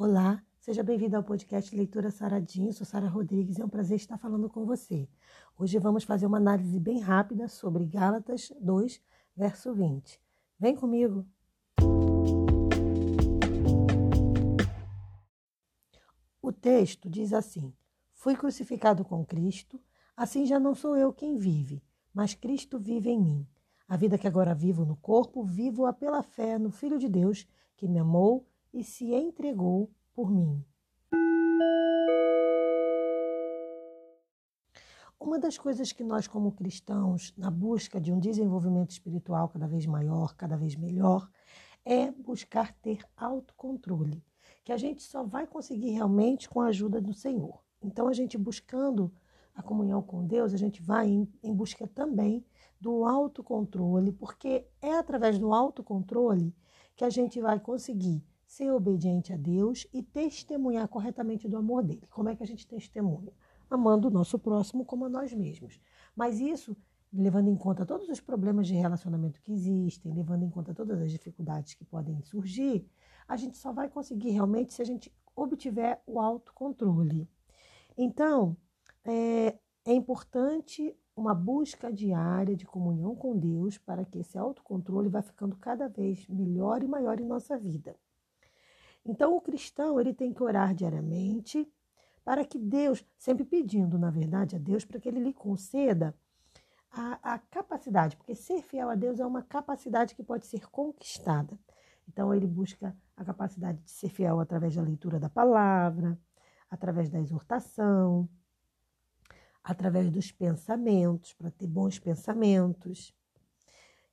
Olá, seja bem-vindo ao podcast Leitura Saradinho. Sou Sara Rodrigues e é um prazer estar falando com você. Hoje vamos fazer uma análise bem rápida sobre Gálatas 2, verso 20. Vem comigo! O texto diz assim: Fui crucificado com Cristo, assim já não sou eu quem vive, mas Cristo vive em mim. A vida que agora vivo no corpo, vivo-a pela fé no Filho de Deus, que me amou e se entregou por mim. Uma das coisas que nós, como cristãos, na busca de um desenvolvimento espiritual cada vez maior, cada vez melhor, é buscar ter autocontrole, que a gente só vai conseguir realmente com a ajuda do Senhor. Então, a gente buscando a comunhão com Deus, a gente vai em, em busca também do autocontrole, porque é através do autocontrole que a gente vai conseguir ser obediente a Deus e testemunhar corretamente do amor dele. Como é que a gente testemunha? Amando o nosso próximo como a nós mesmos. Mas isso levando em conta todos os problemas de relacionamento que existem, levando em conta todas as dificuldades que podem surgir, a gente só vai conseguir realmente se a gente obtiver o autocontrole. Então, é, é importante uma busca diária de comunhão com Deus para que esse autocontrole vá ficando cada vez melhor e maior em nossa vida. Então, o cristão ele tem que orar diariamente para que Deus, sempre pedindo, na verdade, a Deus para que ele lhe conceda a, a, capacidade, porque ser fiel a Deus é uma capacidade que pode ser conquistada. Então, ele busca a capacidade de ser fiel através da leitura da palavra, através da exortação, através dos pensamentos, para ter bons pensamentos.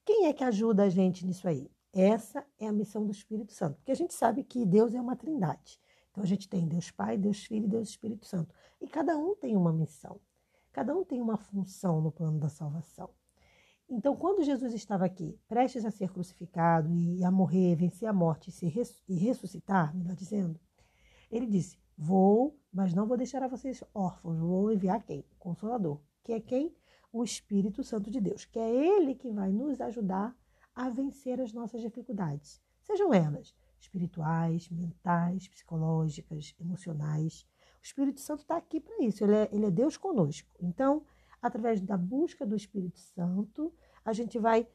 Quem é que ajuda a gente nisso aí? Essa é a missão do Espírito Santo, porque a gente sabe que Deus é uma trindade. Então a gente tem Deus Pai, Deus Filho e Deus Espírito Santo. E cada um tem uma missão, cada um tem uma função no plano da salvação. Então, quando Jesus estava aqui, prestes a ser crucificado e a morrer, vencer a morte e ressuscitar, melhor dizendo, ele disse: Vou, mas não vou deixar a vocês órfãos, vou enviar quem? O Consolador. Que é quem? O Espírito Santo de Deus, que é ele que vai nos ajudar a vencer as nossas dificuldades, sejam elas espirituais, mentais, psicológicas, emocionais. O Espírito Santo está aqui para isso, ele é, ele é Deus conosco. Então, através da busca do Espírito Santo, a gente vai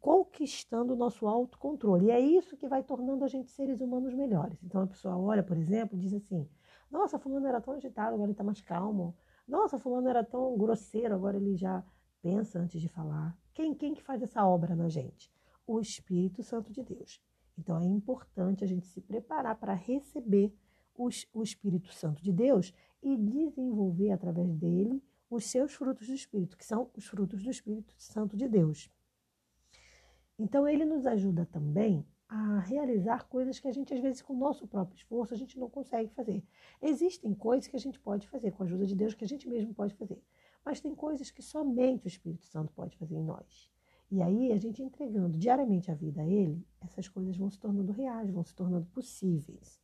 conquistando o nosso autocontrole. E é isso que vai tornando a gente seres humanos melhores. Então a pessoa olha, por exemplo, e diz assim: Nossa, fulano era tão agitado, agora ele está mais calmo. Nossa, fulano era tão grosseiro, agora ele já pensa antes de falar. Quem, quem que faz essa obra na gente? O Espírito Santo de Deus. Então é importante a gente se preparar para receber os, o Espírito Santo de Deus e desenvolver através dele os seus frutos do Espírito, que são os frutos do Espírito Santo de Deus. Então ele nos ajuda também a realizar coisas que a gente, às vezes, com o nosso próprio esforço, a gente não consegue fazer. Existem coisas que a gente pode fazer com a ajuda de Deus, que a gente mesmo pode fazer. Mas tem coisas que somente o Espírito Santo pode fazer em nós. E aí, a gente entregando diariamente a vida a Ele, essas coisas vão se tornando reais, vão se tornando possíveis.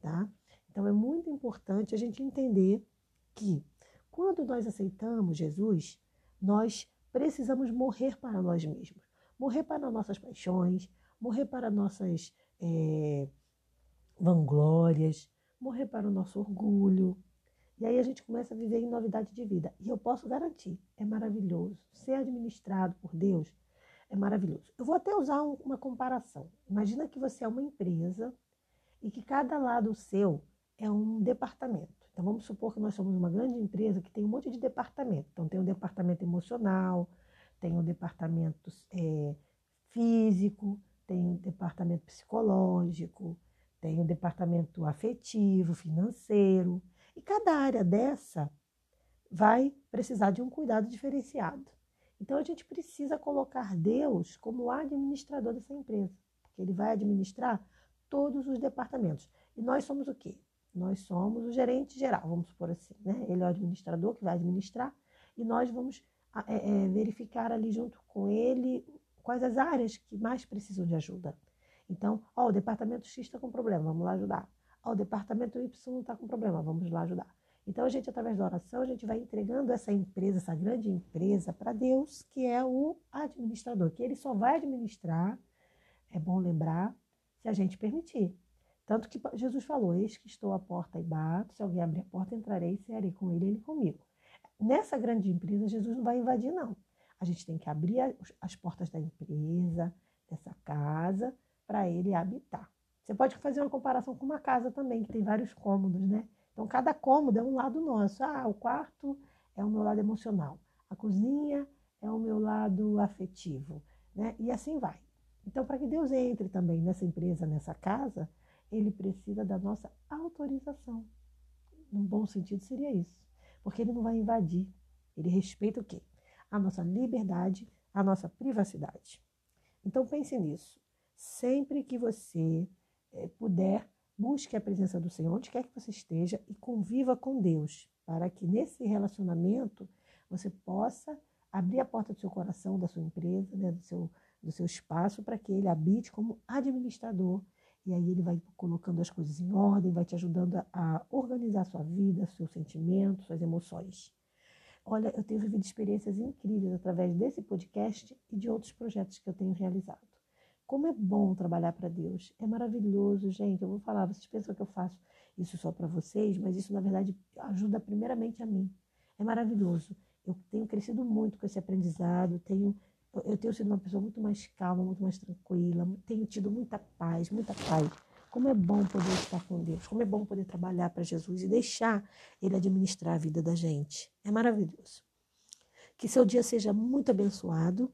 Tá? Então, é muito importante a gente entender que quando nós aceitamos Jesus, nós precisamos morrer para nós mesmos, morrer para nossas paixões, morrer para nossas é, vanglórias, morrer para o nosso orgulho, e aí a gente começa a viver em novidade de vida. E eu posso garantir, é maravilhoso. Ser administrado por Deus é maravilhoso. Eu vou até usar um, uma comparação. Imagina que você é uma empresa e que cada lado seu é um departamento. Então vamos supor que nós somos uma grande empresa que tem um monte de departamento. Então tem o um departamento emocional, tem o um departamento é, físico, tem o um departamento psicológico, tem o departamento afetivo, financeiro. E cada área dessa vai precisar de um cuidado diferenciado. Então a gente precisa colocar Deus como administrador dessa empresa, porque ele vai administrar todos os departamentos. E nós somos o quê? Nós somos o gerente geral, vamos supor assim, né? Ele é o administrador que vai administrar e nós vamos é, é, verificar ali junto com ele quais as áreas que mais precisam de ajuda. Então, ó, o departamento X está com problema, vamos lá ajudar. O departamento Y está com problema, vamos lá ajudar. Então, a gente, através da oração, a gente vai entregando essa empresa, essa grande empresa, para Deus, que é o administrador, que ele só vai administrar, é bom lembrar, se a gente permitir. Tanto que Jesus falou: Eis que estou à porta e bato, se alguém abrir a porta, entrarei e cearei com ele ele comigo. Nessa grande empresa, Jesus não vai invadir, não. A gente tem que abrir as portas da empresa, dessa casa, para ele habitar. Você pode fazer uma comparação com uma casa também, que tem vários cômodos, né? Então, cada cômodo é um lado nosso. Ah, o quarto é o meu lado emocional, a cozinha é o meu lado afetivo, né? E assim vai. Então, para que Deus entre também nessa empresa, nessa casa, ele precisa da nossa autorização. Num bom sentido seria isso. Porque ele não vai invadir. Ele respeita o quê? A nossa liberdade, a nossa privacidade. Então pense nisso. Sempre que você puder, busque a presença do Senhor, onde quer que você esteja, e conviva com Deus, para que nesse relacionamento você possa abrir a porta do seu coração, da sua empresa, né, do, seu, do seu espaço, para que ele habite como administrador. E aí ele vai colocando as coisas em ordem, vai te ajudando a, a organizar a sua vida, seus sentimentos, suas emoções. Olha, eu tenho vivido experiências incríveis através desse podcast e de outros projetos que eu tenho realizado. Como é bom trabalhar para Deus. É maravilhoso, gente. Eu vou falar, vocês pensam que eu faço isso só para vocês, mas isso, na verdade, ajuda primeiramente a mim. É maravilhoso. Eu tenho crescido muito com esse aprendizado, tenho, eu tenho sido uma pessoa muito mais calma, muito mais tranquila, tenho tido muita paz, muita paz. Como é bom poder estar com Deus, como é bom poder trabalhar para Jesus e deixar Ele administrar a vida da gente. É maravilhoso. Que seu dia seja muito abençoado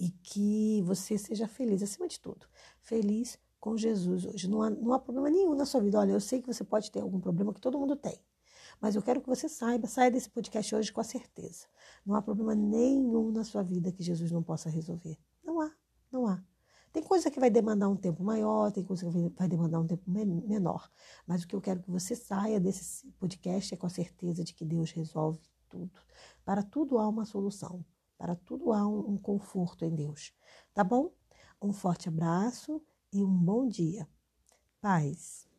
e que você seja feliz, acima de tudo. Feliz com Jesus hoje. Não há, não há problema nenhum na sua vida. Olha, eu sei que você pode ter algum problema que todo mundo tem. Mas eu quero que você saiba, saia desse podcast hoje com a certeza. Não há problema nenhum na sua vida que Jesus não possa resolver. Não há, não há. Tem coisa que vai demandar um tempo maior, tem coisa que vai demandar um tempo menor. Mas o que eu quero que você saia desse podcast é com a certeza de que Deus resolve tudo. Para tudo há uma solução. Para tudo há um, um conforto em Deus. Tá bom? Um forte abraço e um bom dia. Paz.